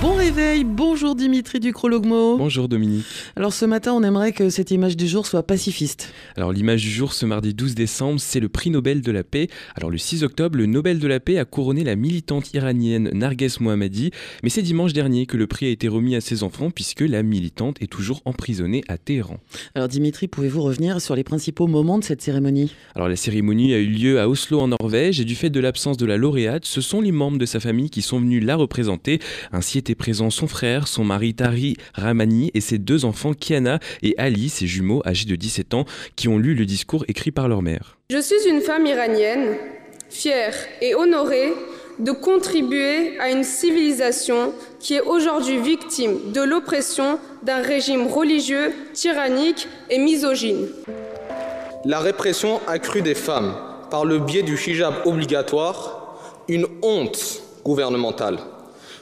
Bon réveil, bonjour Dimitri Ducrologmo. Bonjour Dominique. Alors ce matin, on aimerait que cette image du jour soit pacifiste. Alors l'image du jour ce mardi 12 décembre, c'est le prix Nobel de la paix. Alors le 6 octobre, le Nobel de la paix a couronné la militante iranienne Narges Mohammadi, mais c'est dimanche dernier que le prix a été remis à ses enfants puisque la militante est toujours emprisonnée à Téhéran. Alors Dimitri, pouvez-vous revenir sur les principaux moments de cette cérémonie? Alors la cérémonie a eu lieu à Oslo en Norvège et du fait de l'absence de la lauréate, ce sont les membres de sa famille qui sont venus la représenter. Ainsi était présent son frère, son mari Tari Ramani et ses deux enfants Kiana et Ali, ses jumeaux âgés de 17 ans, qui ont lu le discours écrit par leur mère. Je suis une femme iranienne, fière et honorée de contribuer à une civilisation qui est aujourd'hui victime de l'oppression d'un régime religieux tyrannique et misogyne. La répression accrue des femmes par le biais du hijab obligatoire, une honte gouvernementale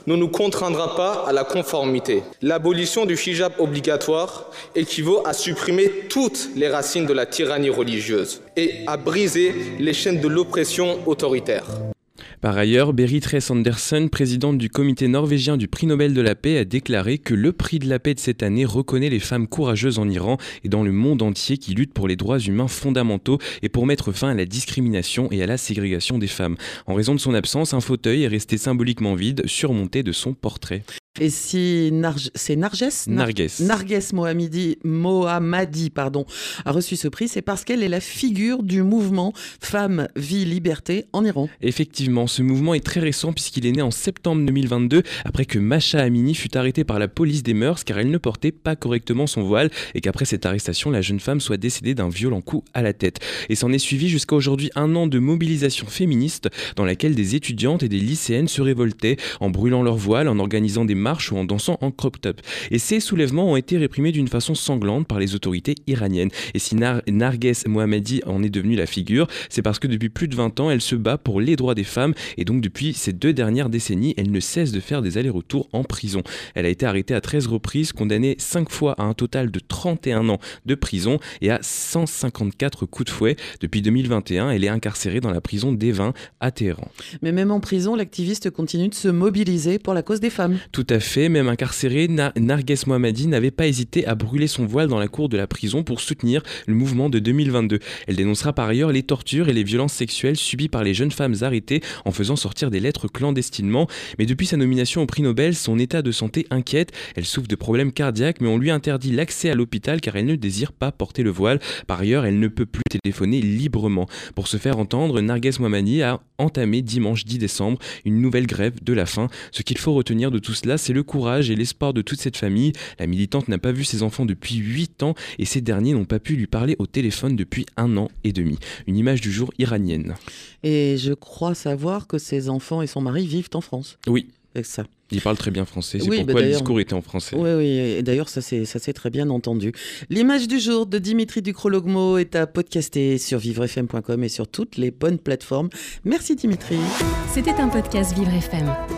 ne nous contraindra pas à la conformité. L'abolition du hijab obligatoire équivaut à supprimer toutes les racines de la tyrannie religieuse et à briser les chaînes de l'oppression autoritaire. Par ailleurs, Berit Ress Andersen, présidente du comité norvégien du prix Nobel de la paix, a déclaré que le prix de la paix de cette année reconnaît les femmes courageuses en Iran et dans le monde entier qui luttent pour les droits humains fondamentaux et pour mettre fin à la discrimination et à la ségrégation des femmes. En raison de son absence, un fauteuil est resté symboliquement vide, surmonté de son portrait. Et si c'est Narges? Narges. Narges Mohammadi, Mohammadi pardon, a reçu ce prix, c'est parce qu'elle est la figure du mouvement Femmes, Vie, Liberté en Iran. Effectivement, ce mouvement est très récent puisqu'il est né en septembre 2022 après que Masha Amini fut arrêtée par la police des mœurs car elle ne portait pas correctement son voile et qu'après cette arrestation, la jeune femme soit décédée d'un violent coup à la tête. Et s'en est suivi jusqu'à aujourd'hui un an de mobilisation féministe dans laquelle des étudiantes et des lycéennes se révoltaient en brûlant leur voile, en organisant des ou en dansant en crop top. Et ces soulèvements ont été réprimés d'une façon sanglante par les autorités iraniennes. Et si Narges Mohammadi en est devenue la figure, c'est parce que depuis plus de 20 ans, elle se bat pour les droits des femmes et donc depuis ces deux dernières décennies, elle ne cesse de faire des allers-retours en prison. Elle a été arrêtée à 13 reprises, condamnée 5 fois à un total de 31 ans de prison et à 154 coups de fouet. Depuis 2021, elle est incarcérée dans la prison d'Evin à Téhéran. Mais même en prison, l'activiste continue de se mobiliser pour la cause des femmes. Tout à fait, même incarcérée, Narges Mohammadi n'avait pas hésité à brûler son voile dans la cour de la prison pour soutenir le mouvement de 2022. Elle dénoncera par ailleurs les tortures et les violences sexuelles subies par les jeunes femmes arrêtées en faisant sortir des lettres clandestinement. Mais depuis sa nomination au prix Nobel, son état de santé inquiète. Elle souffre de problèmes cardiaques, mais on lui interdit l'accès à l'hôpital car elle ne désire pas porter le voile. Par ailleurs, elle ne peut plus téléphoner librement. Pour se faire entendre, Narges Mohammadi a entamé dimanche 10 décembre une nouvelle grève de la faim. Ce qu'il faut retenir de tout cela, c'est le courage et l'espoir de toute cette famille. La militante n'a pas vu ses enfants depuis 8 ans et ces derniers n'ont pas pu lui parler au téléphone depuis un an et demi. Une image du jour iranienne. Et je crois savoir que ses enfants et son mari vivent en France. Oui. C'est ça. Il parle très bien français, c'est pourquoi le discours était en français. Oui, oui, et d'ailleurs, ça s'est très bien entendu. L'image du jour de Dimitri Ducrologmo est à podcaster sur vivrefm.com et sur toutes les bonnes plateformes. Merci Dimitri. C'était un podcast Vivre FM.